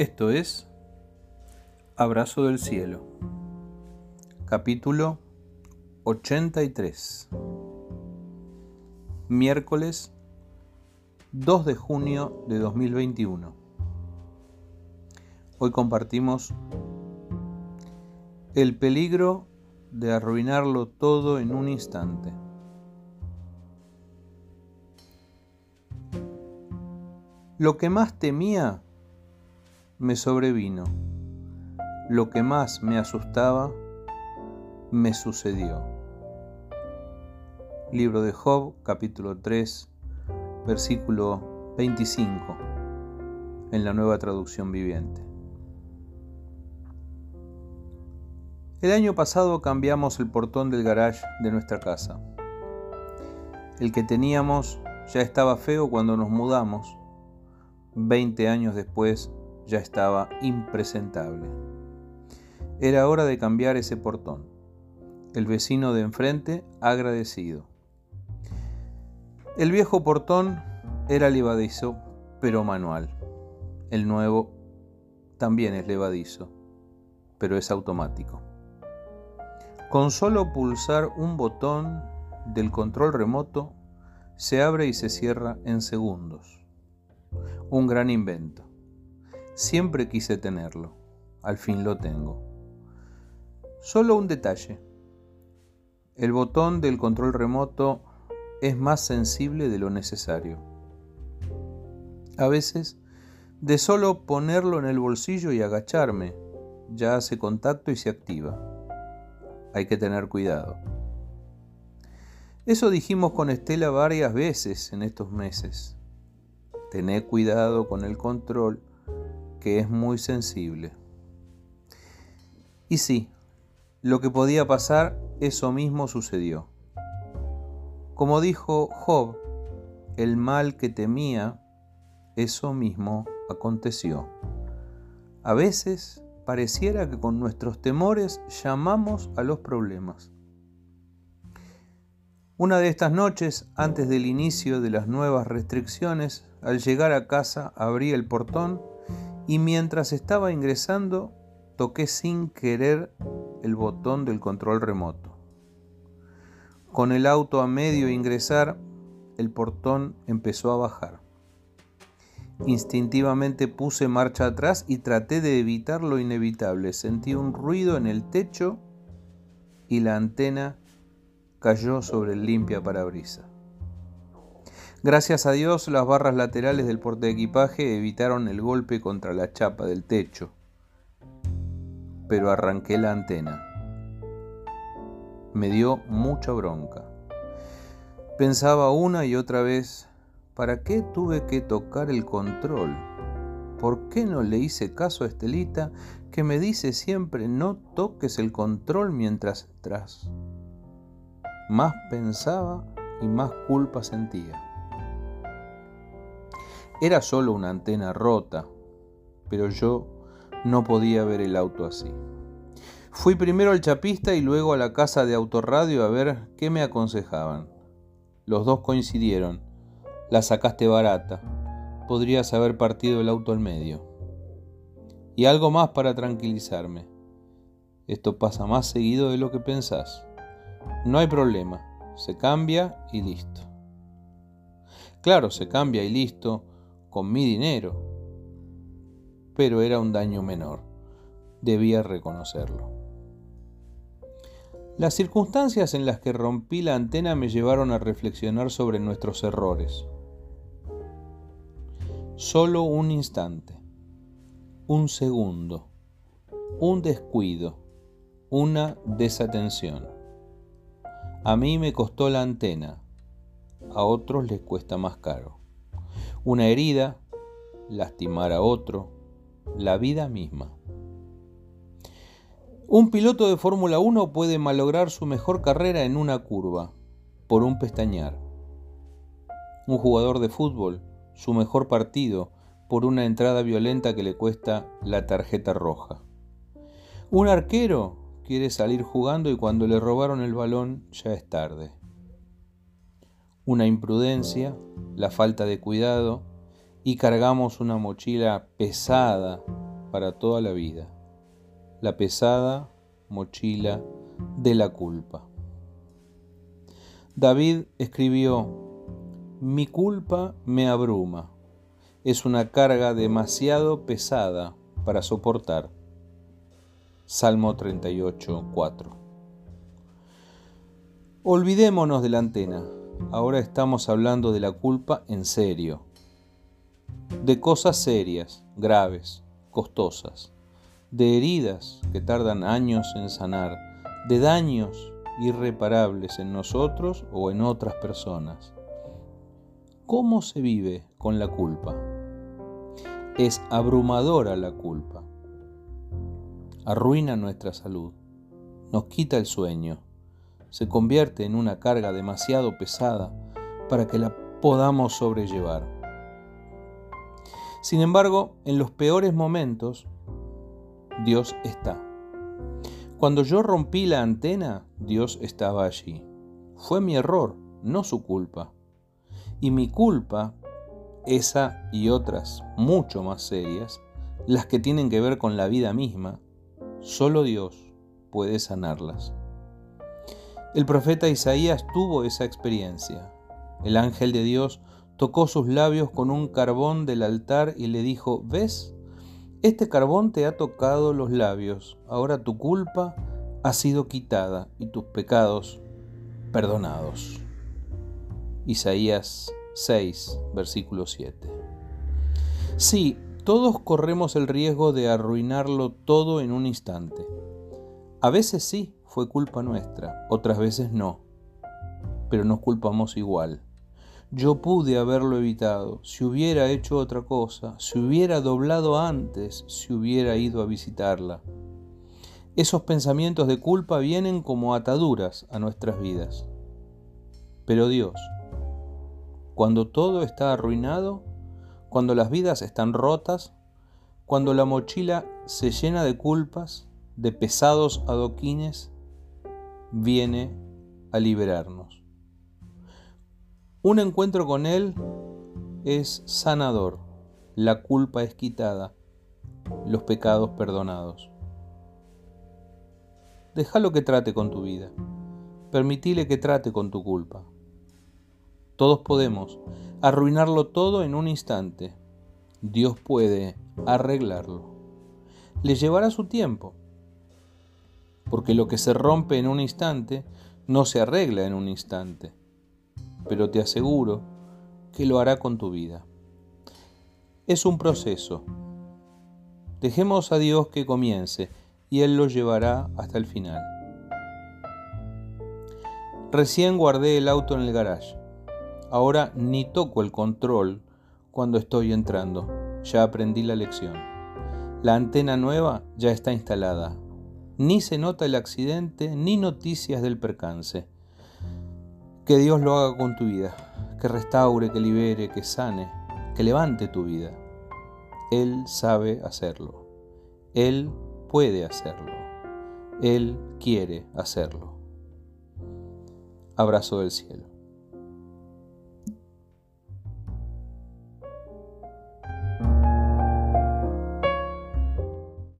Esto es Abrazo del Cielo, capítulo 83, miércoles 2 de junio de 2021. Hoy compartimos el peligro de arruinarlo todo en un instante. Lo que más temía me sobrevino. Lo que más me asustaba me sucedió. Libro de Job, capítulo 3, versículo 25, en la nueva traducción viviente. El año pasado cambiamos el portón del garage de nuestra casa. El que teníamos ya estaba feo cuando nos mudamos. Veinte años después ya estaba impresentable. Era hora de cambiar ese portón. El vecino de enfrente agradecido. El viejo portón era levadizo, pero manual. El nuevo también es levadizo, pero es automático. Con solo pulsar un botón del control remoto, se abre y se cierra en segundos. Un gran invento. Siempre quise tenerlo. Al fin lo tengo. Solo un detalle. El botón del control remoto es más sensible de lo necesario. A veces, de solo ponerlo en el bolsillo y agacharme, ya hace contacto y se activa. Hay que tener cuidado. Eso dijimos con Estela varias veces en estos meses. Tené cuidado con el control que es muy sensible. Y sí, lo que podía pasar, eso mismo sucedió. Como dijo Job, el mal que temía, eso mismo aconteció. A veces pareciera que con nuestros temores llamamos a los problemas. Una de estas noches, antes del inicio de las nuevas restricciones, al llegar a casa abrí el portón y mientras estaba ingresando toqué sin querer el botón del control remoto. Con el auto a medio ingresar, el portón empezó a bajar. Instintivamente puse marcha atrás y traté de evitar lo inevitable. Sentí un ruido en el techo y la antena cayó sobre el limpia parabrisa. Gracias a Dios, las barras laterales del porte equipaje evitaron el golpe contra la chapa del techo, pero arranqué la antena. Me dio mucha bronca. Pensaba una y otra vez, ¿para qué tuve que tocar el control? ¿Por qué no le hice caso a Estelita que me dice siempre no toques el control mientras entras? Más pensaba y más culpa sentía. Era solo una antena rota, pero yo no podía ver el auto así. Fui primero al chapista y luego a la casa de autorradio a ver qué me aconsejaban. Los dos coincidieron. La sacaste barata. Podrías haber partido el auto al medio. Y algo más para tranquilizarme. Esto pasa más seguido de lo que pensás. No hay problema. Se cambia y listo. Claro, se cambia y listo con mi dinero. Pero era un daño menor. Debía reconocerlo. Las circunstancias en las que rompí la antena me llevaron a reflexionar sobre nuestros errores. Solo un instante, un segundo, un descuido, una desatención. A mí me costó la antena, a otros les cuesta más caro una herida, lastimar a otro, la vida misma. Un piloto de Fórmula 1 puede malograr su mejor carrera en una curva, por un pestañear. Un jugador de fútbol, su mejor partido, por una entrada violenta que le cuesta la tarjeta roja. Un arquero quiere salir jugando y cuando le robaron el balón ya es tarde una imprudencia, la falta de cuidado y cargamos una mochila pesada para toda la vida, la pesada mochila de la culpa. David escribió, mi culpa me abruma, es una carga demasiado pesada para soportar. Salmo 38, 4. Olvidémonos de la antena. Ahora estamos hablando de la culpa en serio. De cosas serias, graves, costosas. De heridas que tardan años en sanar. De daños irreparables en nosotros o en otras personas. ¿Cómo se vive con la culpa? Es abrumadora la culpa arruina nuestra salud, nos quita el sueño, se convierte en una carga demasiado pesada para que la podamos sobrellevar. Sin embargo, en los peores momentos, Dios está. Cuando yo rompí la antena, Dios estaba allí. Fue mi error, no su culpa. Y mi culpa, esa y otras mucho más serias, las que tienen que ver con la vida misma, Solo Dios puede sanarlas. El profeta Isaías tuvo esa experiencia. El ángel de Dios tocó sus labios con un carbón del altar y le dijo, ¿ves? Este carbón te ha tocado los labios, ahora tu culpa ha sido quitada y tus pecados perdonados. Isaías 6, versículo 7. Sí, todos corremos el riesgo de arruinarlo todo en un instante. A veces sí, fue culpa nuestra, otras veces no, pero nos culpamos igual. Yo pude haberlo evitado, si hubiera hecho otra cosa, si hubiera doblado antes, si hubiera ido a visitarla. Esos pensamientos de culpa vienen como ataduras a nuestras vidas. Pero Dios, cuando todo está arruinado, cuando las vidas están rotas, cuando la mochila se llena de culpas, de pesados adoquines, viene a liberarnos. Un encuentro con Él es sanador, la culpa es quitada, los pecados perdonados. Déjalo que trate con tu vida, permitile que trate con tu culpa. Todos podemos arruinarlo todo en un instante. Dios puede arreglarlo. Le llevará su tiempo, porque lo que se rompe en un instante no se arregla en un instante, pero te aseguro que lo hará con tu vida. Es un proceso. Dejemos a Dios que comience y Él lo llevará hasta el final. Recién guardé el auto en el garage. Ahora ni toco el control cuando estoy entrando. Ya aprendí la lección. La antena nueva ya está instalada. Ni se nota el accidente ni noticias del percance. Que Dios lo haga con tu vida, que restaure, que libere, que sane, que levante tu vida. Él sabe hacerlo. Él puede hacerlo. Él quiere hacerlo. Abrazo del cielo.